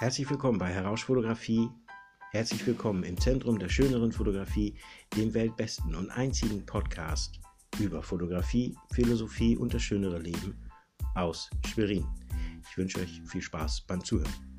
Herzlich willkommen bei Herausfotografie. Herzlich willkommen im Zentrum der schöneren Fotografie, dem weltbesten und einzigen Podcast über Fotografie, Philosophie und das schönere Leben aus Schwerin. Ich wünsche euch viel Spaß beim Zuhören.